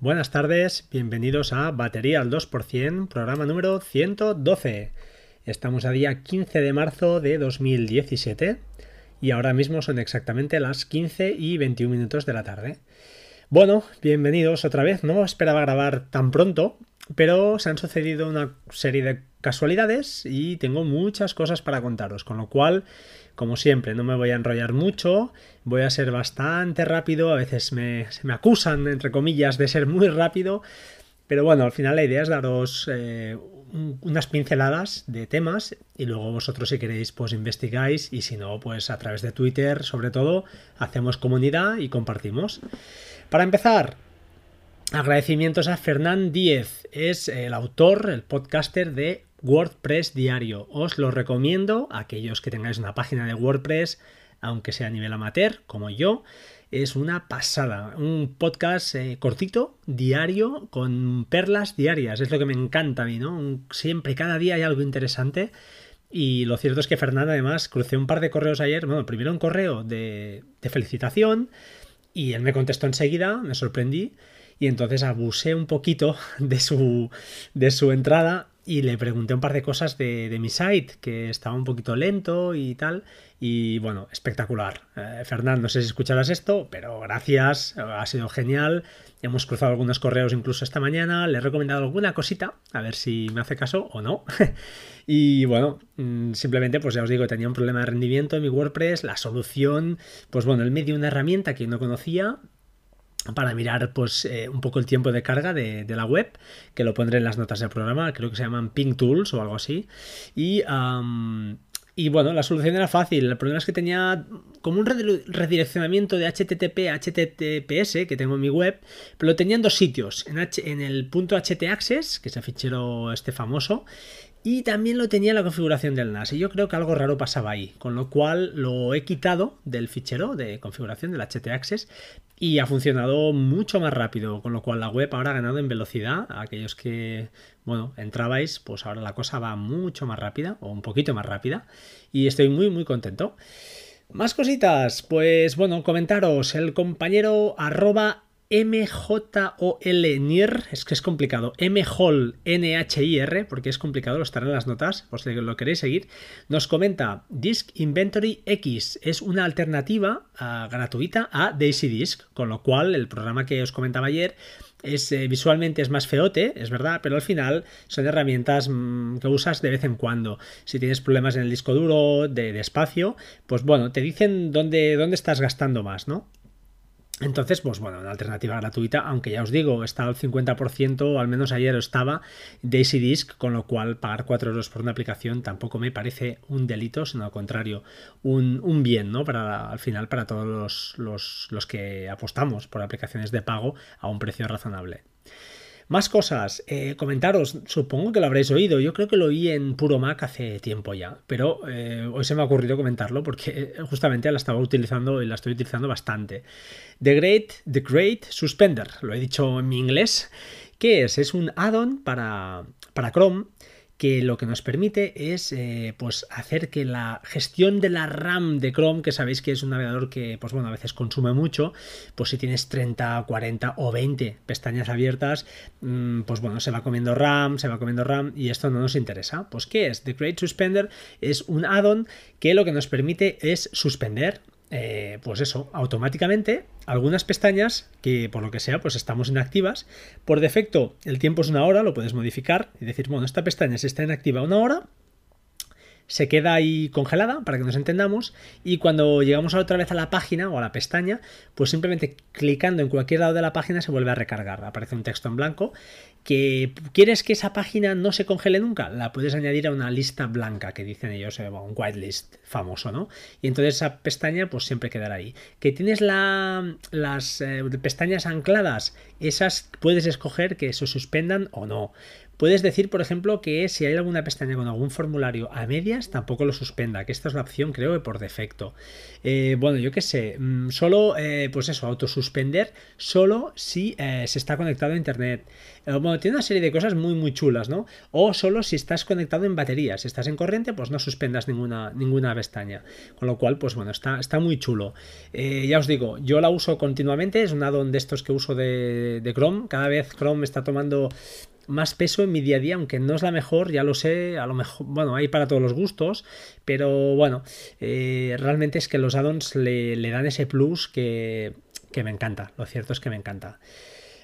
Buenas tardes, bienvenidos a Batería al 2%, programa número 112. Estamos a día 15 de marzo de 2017 y ahora mismo son exactamente las 15 y 21 minutos de la tarde. Bueno, bienvenidos otra vez. No esperaba grabar tan pronto, pero se han sucedido una serie de casualidades y tengo muchas cosas para contaros, con lo cual, como siempre, no me voy a enrollar mucho, voy a ser bastante rápido, a veces me, se me acusan, entre comillas, de ser muy rápido, pero bueno, al final la idea es daros eh, unas pinceladas de temas y luego vosotros si queréis pues investigáis y si no pues a través de Twitter sobre todo hacemos comunidad y compartimos. Para empezar, agradecimientos a Fernán Díez, es el autor, el podcaster de WordPress Diario. Os lo recomiendo a aquellos que tengáis una página de WordPress, aunque sea a nivel amateur, como yo. Es una pasada, un podcast eh, cortito, diario, con perlas diarias. Es lo que me encanta a mí, ¿no? siempre, cada día hay algo interesante. Y lo cierto es que Fernando, además, crucé un par de correos ayer. Bueno, primero un correo de, de felicitación y él me contestó enseguida, me sorprendí y entonces abusé un poquito de su, de su entrada y le pregunté un par de cosas de, mi site, que estaba un poquito lento y tal. Y bueno, espectacular. Eh, Fernando, no sé si escucharás esto, pero gracias, ha sido genial. Hemos cruzado algunos correos incluso esta mañana, le he recomendado alguna cosita, a ver si me hace caso o no. y bueno, mm, simplemente pues ya os digo, tenía un problema de rendimiento en mi WordPress, la solución, pues bueno, él me dio una herramienta que no conocía para mirar pues eh, un poco el tiempo de carga de, la web, que lo pondré en las notas del programa, creo que se llaman Ping Tools o algo así. Y, y bueno, la solución era fácil, el problema es que tenía como un redireccionamiento de HTTP a HTTPS que tengo en mi web, pero lo tenía en dos sitios, en, en el punto htaccess, que es el fichero este famoso, y también lo tenía en la configuración del NAS. Y yo creo que algo raro pasaba ahí. Con lo cual lo he quitado del fichero de configuración del htaccess y ha funcionado mucho más rápido. Con lo cual la web ahora ha ganado en velocidad. Aquellos que, bueno, entrabais, pues ahora la cosa va mucho más rápida o un poquito más rápida. Y estoy muy, muy contento. Más cositas, pues bueno, comentaros, el compañero arroba MJOL es que es complicado, MHOL NHIR, porque es complicado, lo estará en las notas, por si lo queréis seguir, nos comenta Disk Inventory X es una alternativa ah, gratuita a Daisy Disk, con lo cual el programa que os comentaba ayer es eh, visualmente es más feote, es verdad, pero al final son herramientas mm, que usas de vez en cuando. Si tienes problemas en el disco duro, de, de espacio, pues bueno, te dicen dónde, dónde estás gastando más, ¿no? Entonces, pues bueno, una alternativa gratuita, aunque ya os digo, está al 50%, al menos ayer estaba, Daisy Disk, con lo cual pagar 4 euros por una aplicación tampoco me parece un delito, sino al contrario, un, bien, ¿no? Para, al final, para todos los, los que apostamos por aplicaciones de pago a un precio razonable. Más cosas, eh, comentaros, supongo que lo habréis oído, yo creo que lo oí en Puro Mac hace tiempo ya, pero eh, hoy se me ha ocurrido comentarlo porque eh, justamente la estaba utilizando y la estoy utilizando bastante. The Great, The Great Suspender, lo he dicho en mi inglés. ¿Qué es? Es un add-on para, para Chrome que lo que nos permite es eh, pues hacer que la gestión de la RAM de Chrome, que sabéis que es un navegador que pues bueno, a veces consume mucho, pues si tienes 30, 40 o 20 pestañas abiertas, mm, pues bueno, se va comiendo RAM, se va comiendo RAM y esto no nos interesa. Pues ¿qué es? The Create Suspender es un add-on que lo que nos permite es suspender eh, pues eso, automáticamente algunas pestañas que por lo que sea pues estamos inactivas. Por defecto el tiempo es una hora, lo puedes modificar y decir, bueno, esta pestaña si está inactiva una hora, se queda ahí congelada para que nos entendamos y cuando llegamos otra vez a la página o a la pestaña, pues simplemente clicando en cualquier lado de la página se vuelve a recargar, aparece un texto en blanco. Que quieres que esa página no se congele nunca, la puedes añadir a una lista blanca que dicen ellos, eh, un whitelist famoso, ¿no? Y entonces esa pestaña pues siempre quedará ahí. Que tienes la, las eh, pestañas ancladas, esas puedes escoger que se suspendan o no puedes decir, por ejemplo, que si hay alguna pestaña con algún formulario a medias, tampoco lo suspenda, que esta es la opción, creo por defecto. Eh, bueno, yo qué sé, mm, solo, eh, pues eso, autosuspender solo si eh, se está conectado a internet. bueno, tiene una serie de cosas muy, muy chulas, ¿no? O solo si estás conectado en batería. Si estás en corriente, pues no suspendas ninguna, ninguna pestaña. Con lo cual, pues bueno, está, está muy chulo. ya os digo, yo la uso continuamente, es un addon de estos que uso de, de Chrome. Cada vez Chrome está tomando más peso en mi día a día, aunque no es la mejor, ya lo sé, a lo mejor, bueno, hay para todos los gustos, pero bueno, eh, realmente es que los addons le, le dan ese plus que, que, me encanta, lo cierto es que me encanta.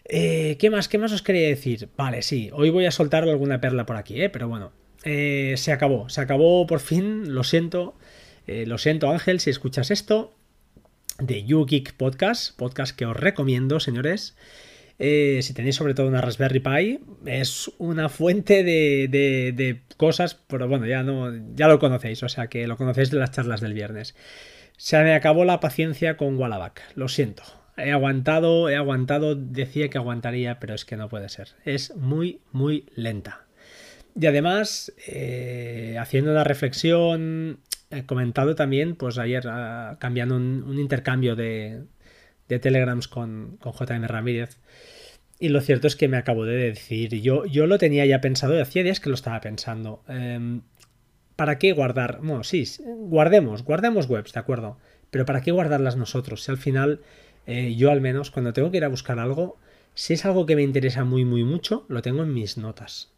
Eh, ¿Qué más? ¿Qué más os quería decir? Vale, sí, hoy voy a soltar alguna perla por aquí, ¿eh? pero bueno, eh, se acabó, se acabó por fin, lo siento, lo siento Ángel si escuchas esto, de YouGeek Podcast, podcast que os recomiendo, señores. Eh, si tenéis sobre todo una Raspberry Pi, es una fuente de, cosas, pero bueno, ya, no, ya lo conocéis, o sea que lo conocéis de las charlas del viernes. Se me acabó la paciencia con Wallaback, lo siento. He aguantado, he aguantado, decía que aguantaría, pero es que no puede ser. Es muy, muy lenta. Y además, eh, haciendo una reflexión, he comentado también, pues ayer ah, cambiando un intercambio de, de Telegrams con, con JM Ramírez. Y lo cierto es que me acabo de decir, yo, yo lo tenía ya pensado, hacía días que lo estaba pensando. Em, ¿Para qué guardar? Bueno, sí, guardemos, guardemos webs, ¿de acuerdo? Pero ¿para qué guardarlas nosotros? Si al final, eh, yo al menos, cuando tengo que ir a buscar algo, si es algo que me interesa muy, muy mucho, lo tengo en mis notas.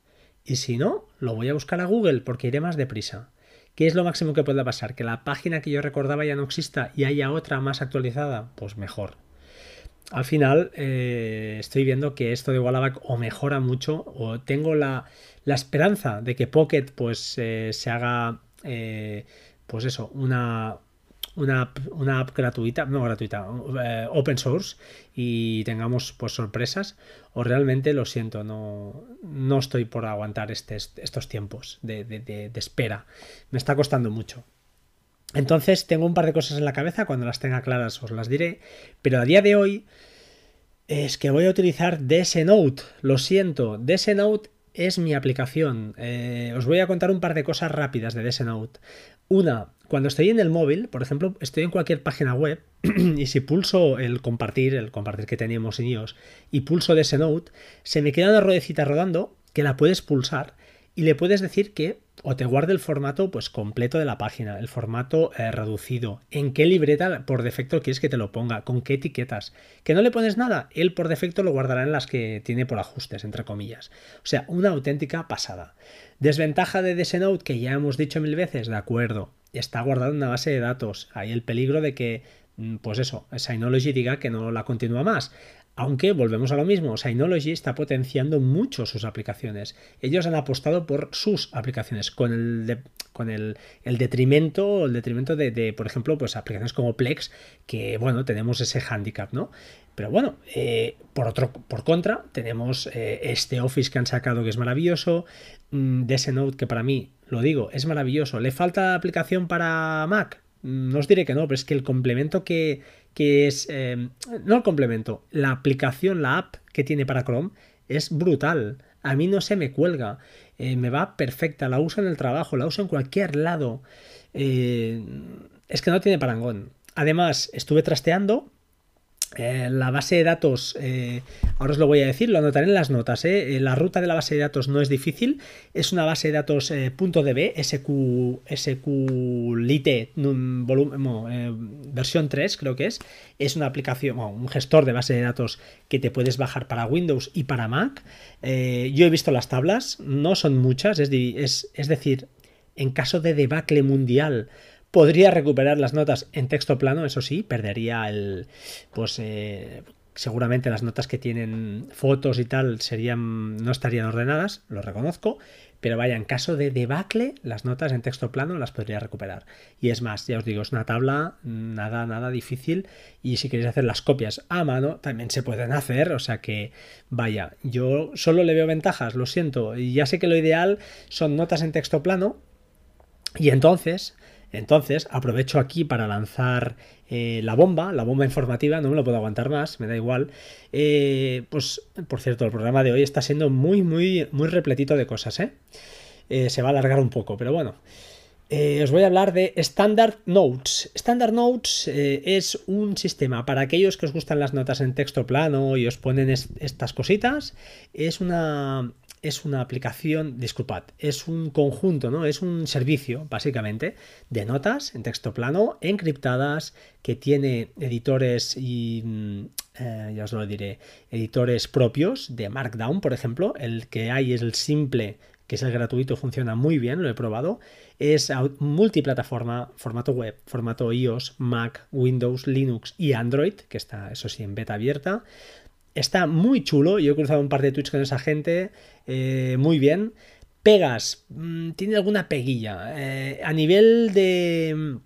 Y si no, lo voy a buscar a Google porque iré más deprisa. ¿Qué es lo máximo que pueda pasar? ¿Que la página que yo recordaba ya no exista y haya otra más actualizada? Pues mejor. Al final eh, estoy viendo que esto de Wallaback o mejora mucho o tengo la, esperanza de que Pocket pues eh, se haga eh, pues eso, una, una, una, app gratuita, no gratuita, eh, open source y tengamos pues sorpresas o realmente lo siento, no, no estoy por aguantar este, estos tiempos de, de, espera. Me está costando mucho. Entonces tengo un par de cosas en la cabeza, cuando las tenga claras os las diré, pero a día de hoy es que voy a utilizar DS Note, lo siento, DS Note es mi aplicación. Eh, os voy a contar un par de cosas rápidas de DS Note. Una, cuando estoy en el móvil, por ejemplo, estoy en cualquier página web y si pulso el compartir, el compartir que teníamos en iOS, y pulso DS Note, se me queda una ruedecita rodando que la puedes pulsar y le puedes decir que o te guarde el formato pues completo de la página, el formato eh, reducido, en qué libreta por defecto quieres que te lo ponga, con qué etiquetas. Que no le pones nada, él por defecto lo guardará en las que tiene por ajustes, entre comillas. O sea, una auténtica pasada. Desventaja de Desenote que ya hemos dicho mil veces, de acuerdo, está guardado en una base de datos. Hay el peligro de que mm, pues eso, Synology diga que no la continúa más. Aunque volvemos a lo mismo, Synology está potenciando mucho sus aplicaciones. Ellos han apostado por sus aplicaciones, con el, con el, detrimento, el detrimento de, por ejemplo, pues aplicaciones como Plex, que bueno, tenemos ese handicap, ¿no? Pero bueno, eh, por otro, por contra, tenemos eh, este Office que han sacado que es maravilloso, mm, de ese Note que para mí, lo digo, es maravilloso. ¿Le falta aplicación para Mac? Mm, no os diré que no, pero es que el complemento que, que es, em, no el complemento, la aplicación, la app que tiene para Chrome es brutal. A mí no se me cuelga, eh, me va perfecta, la uso en el trabajo, la uso en cualquier lado. Eh, es que no tiene parangón. Además, estuve trasteando eh, la base de datos, eh, ahora os lo voy a decir, lo anotaré en las notas. Eh. La ruta de la base de datos no es difícil, es una base de datos .db, SQ, SQLite, versión 3 creo que es. Es una aplicación, un gestor de base de datos que te puedes bajar para Windows y para Mac. yo he visto las tablas, no son muchas, es, es, es decir, en caso de debacle mundial Podría recuperar las notas en texto plano, eso sí, perdería el. Pues eh, seguramente las notas que tienen fotos y tal serían. no estarían ordenadas, lo reconozco. Pero vaya, en caso de debacle, las notas en texto plano las podría recuperar. Y es más, ya os digo, es una tabla nada, nada difícil. Y si queréis hacer las copias a mano, también se pueden hacer. O sea que, vaya, yo solo le veo ventajas, lo siento. Y ya sé que lo ideal son notas en texto plano. Y entonces, Entonces, aprovecho aquí para lanzar eh, la bomba, la bomba informativa, no me lo puedo aguantar más, me da igual. Eh, pues, por cierto, el programa de hoy está siendo muy, muy, muy repletito de cosas, ¿eh? se va a alargar un poco, pero bueno. os voy a hablar de Standard Notes. Standard Notes es un sistema para aquellos que os gustan las notas en texto plano y os ponen estas cositas. Es una, es una aplicación, disculpad, es un conjunto, ¿no? Es un servicio, básicamente, de notas en texto plano, encriptadas, que tiene editores y, mm, eh, ya os lo diré, editores propios de Markdown, por ejemplo. El que hay es el simple, que es el gratuito, funciona muy bien, lo he probado. Es multiplataforma, formato web, formato iOS, Mac, Windows, Linux y Android, que está, eso sí, en beta abierta. Está muy chulo, yo he cruzado un par de tweets con esa gente, eh, muy bien. Pegas, mm, tiene alguna peguilla. Eh, a nivel de... Mm,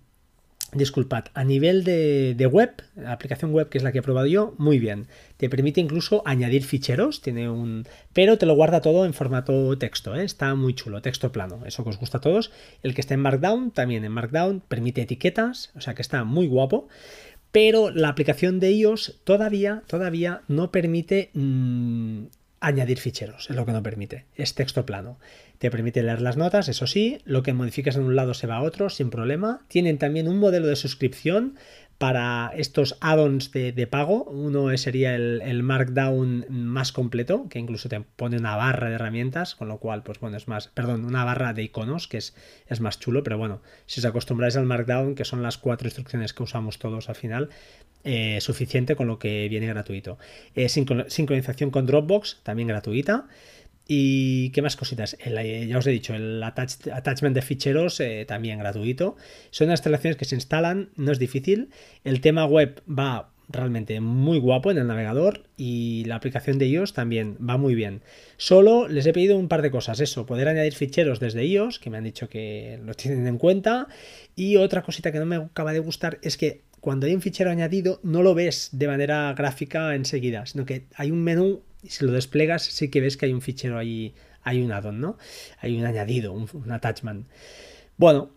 disculpad, a nivel de, web, aplicación web que es la que he probado yo, muy bien. Te permite incluso añadir ficheros, tiene un. Pero te lo guarda todo en formato texto, ¿eh? está muy chulo, texto plano, eso que os gusta a todos. El que está en Markdown, también en Markdown, permite etiquetas, o sea que está muy guapo pero la aplicación de iOS todavía, todavía no permite mm, añadir ficheros, es lo que no permite, es texto plano. Te permite leer las notas, eso sí, lo que modificas en un lado se va a otro sin problema. Tienen también un modelo de suscripción para estos add-ons de, pago. Uno sería el, Markdown más completo, que incluso te pone una barra de herramientas, con lo cual, pues bueno, es más, perdón, una barra de iconos, que es, es más chulo, pero bueno, si os acostumbráis al Markdown, que son las cuatro instrucciones que usamos todos al final, eh, suficiente con lo que viene gratuito. Eh, sincronización con Dropbox, también gratuita. ¿Y qué más cositas? Eh, ya os he dicho, el attachment de ficheros eh, también gratuito. Son instalaciones que se instalan, no es difícil. El tema web va realmente muy guapo en el navegador y la aplicación de iOS también va muy bien. Solo les he pedido un par de cosas, eso, poder añadir ficheros desde iOS, que me han dicho que lo tienen en cuenta, y otra cosita que no me acaba de gustar es que cuando hay un fichero añadido no lo ves de manera gráfica enseguida, sino que hay un menú y si lo desplegas sí que ves que hay un fichero ahí, hay un addon, ¿no? Hay un añadido, un, attachment. Bueno,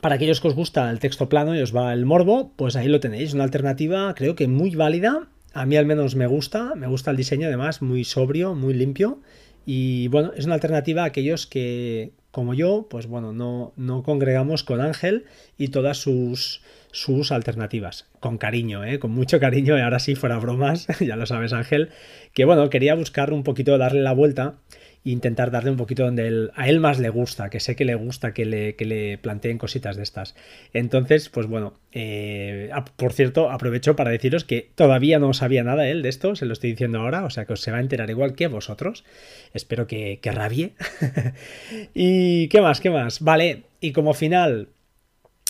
para aquellos que os gusta el texto plano y os va el morbo, pues ahí lo tenéis, una alternativa creo que muy válida. A mí al menos me gusta, me gusta el diseño además, muy sobrio, muy limpio. Y bueno, es una alternativa a aquellos que, como yo, pues bueno, no, no congregamos con Ángel y todas sus, sus alternativas. Con cariño, ¿eh? con mucho cariño, y ahora sí, fuera bromas, ya lo sabes Ángel, que bueno, quería buscar un poquito, darle la vuelta intentar darle un poquito donde a él más le gusta, que sé que le gusta que le, que le planteen cositas de estas. Entonces, pues bueno, eh, por cierto, aprovecho para deciros que todavía no sabía nada él de esto, se lo estoy diciendo ahora, o sea que os se va a enterar igual que vosotros. Espero que, que rabie. y qué más, qué más. Vale, y como final,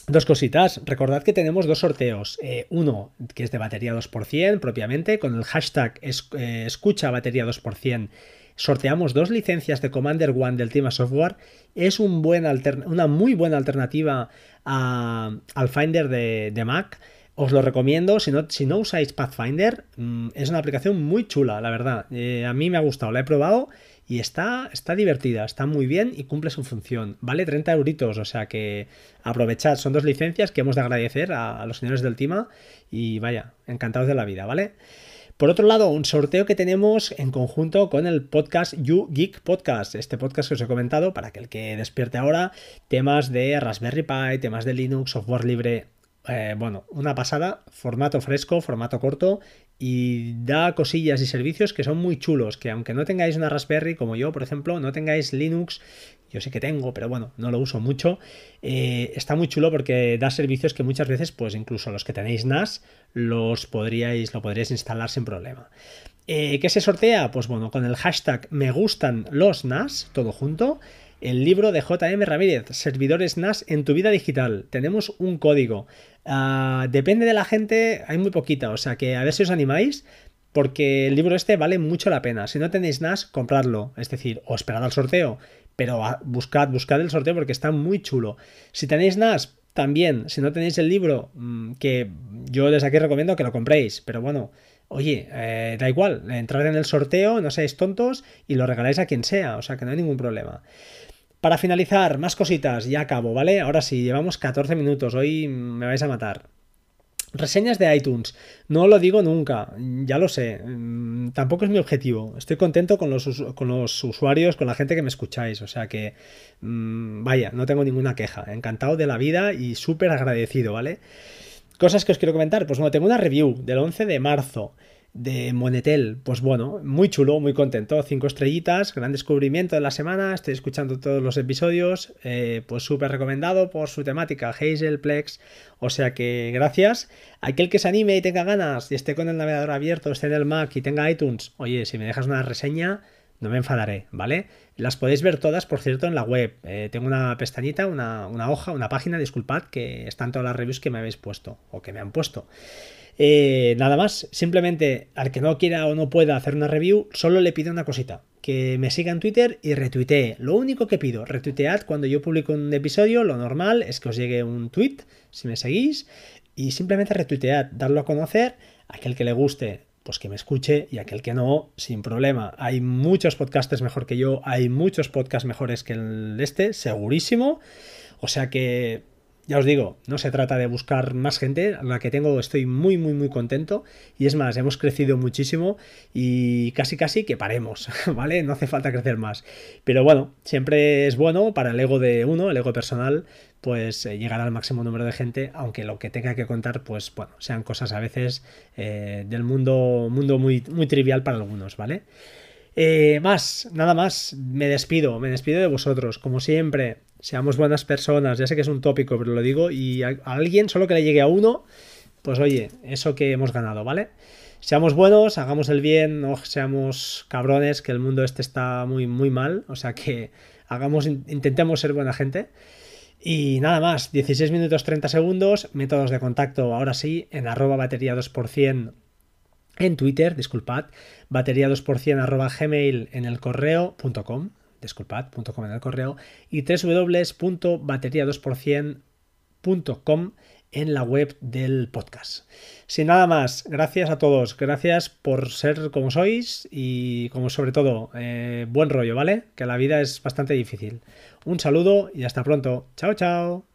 Dos cositas, recordad que tenemos dos sorteos, eh, uno que es de batería 2% propiamente, con el hashtag eh, escucha batería 2%, sorteamos dos licencias de Commander One del Tema Software, es una muy buena alternativa al Finder de, Mac, os lo recomiendo, si no, si no usáis Pathfinder, mm, es una aplicación muy chula, la verdad, eh, a mí me ha gustado, la he probado y está, está divertida, está muy bien y cumple su función. Vale 30 euritos, o sea que aprovechad, son dos licencias que hemos de agradecer a, los señores del Tima y vaya, encantados de la vida, ¿vale? Por otro lado, un sorteo que tenemos en conjunto con el podcast You Geek Podcast, este podcast que os he comentado para que el que despierte ahora temas de Raspberry Pi, temas de Linux, software libre, eh, bueno, una pasada, formato fresco, formato corto y da cosillas y servicios que son muy chulos, que aunque no tengáis una Raspberry como yo, por ejemplo, no tengáis Linux, yo sé que tengo, pero bueno, no lo uso mucho, eh, está muy chulo porque da servicios que muchas veces, pues incluso los que tenéis NAS, los podríais, lo podríais instalar sin problema. Eh, ¿Qué se sortea? Pues bueno, con el hashtag me gustan los NAS, todo junto, el libro de JM Ramírez, Servidores NAS en tu vida digital. Tenemos un código. Ah, depende de la gente, hay muy poquita, o sea que a ver si os animáis, porque el libro este vale mucho la pena. Si no tenéis NAS, compradlo, es decir, o esperad al sorteo, pero buscad, buscad el sorteo porque está muy chulo. Si tenéis NAS, también, si no tenéis el libro, mm, que yo desde aquí recomiendo que lo compréis, pero bueno, oye, eh, da igual, entrad en el sorteo, no seáis tontos y lo regaláis a quien sea, o sea que no hay ningún problema. Para finalizar, más cositas, ya acabo, ¿vale? Ahora sí, llevamos 14 minutos, hoy me vais a matar. Reseñas de iTunes. No lo digo nunca, ya lo sé. Mm, tampoco es mi objetivo. Estoy contento con los, con los usuarios, con la gente que me escucháis. O sea que, mm, vaya, no tengo ninguna queja. Encantado de la vida y súper agradecido, ¿vale? Cosas que os quiero comentar. Pues bueno, tengo una review del 11 de marzo de Monetel. Pues bueno, muy chulo, muy contento. Cinco estrellitas, gran descubrimiento de la semana. Estoy escuchando todos los episodios. Eh, pues súper recomendado por su temática, Hazelplex. O sea que gracias. Aquel que se anime y tenga ganas y esté con el navegador abierto, esté en el Mac y tenga iTunes, oye, si me dejas una reseña, no me enfadaré, ¿vale? Las podéis ver todas, por cierto, en la web. Eh, tengo una pestañita, una, una hoja, una página, disculpad, que están todas las reviews que me habéis puesto o que me han puesto. Eh, nada más, simplemente al que no quiera o no pueda hacer una review, solo le pido una cosita, que me siga en Twitter y retuitee. Lo único que pido, retuitead cuando yo publico un episodio, lo normal es que os llegue un tweet, si me seguís, y simplemente retuitead, darlo a conocer, a aquel que le guste, pues que me escuche y aquel que no, sin problema. Hay muchos podcasters mejor que yo, hay muchos podcasts mejores que el este, segurísimo. O sea que ya os digo, no se trata de buscar más gente, la que tengo estoy muy muy muy contento y es más, hemos crecido muchísimo y casi casi que paremos, ¿vale? No hace falta crecer más. Pero bueno, siempre es bueno para el ego de uno, el ego personal, pues eh, llegar al máximo número de gente, aunque lo que tenga que contar, pues bueno, sean cosas a veces eh, del mundo, mundo muy, muy trivial para algunos, ¿vale? Eh, más, nada más, me despido, me despido de vosotros, como siempre, seamos buenas personas, ya sé que es un tópico, pero lo digo, y a, alguien, solo que le llegue a uno, pues oye, eso que hemos ganado, ¿vale? Seamos buenos, hagamos el bien, no seamos cabrones, que el mundo este está muy, muy mal, o sea que hagamos, intentemos ser buena gente. Y nada más, 16 minutos 30 segundos, métodos de contacto, ahora sí, en arroba batería 2% en Twitter, disculpad, batería 2% arroba gmail en el correo.com, disculpad.com en el correo, y www.batería2%.com en la web del podcast. Sin nada más, gracias a todos, gracias por ser como sois y como sobre todo, eh, buen rollo, ¿vale? Que la vida es bastante difícil. Un saludo y hasta pronto. Chao, chao.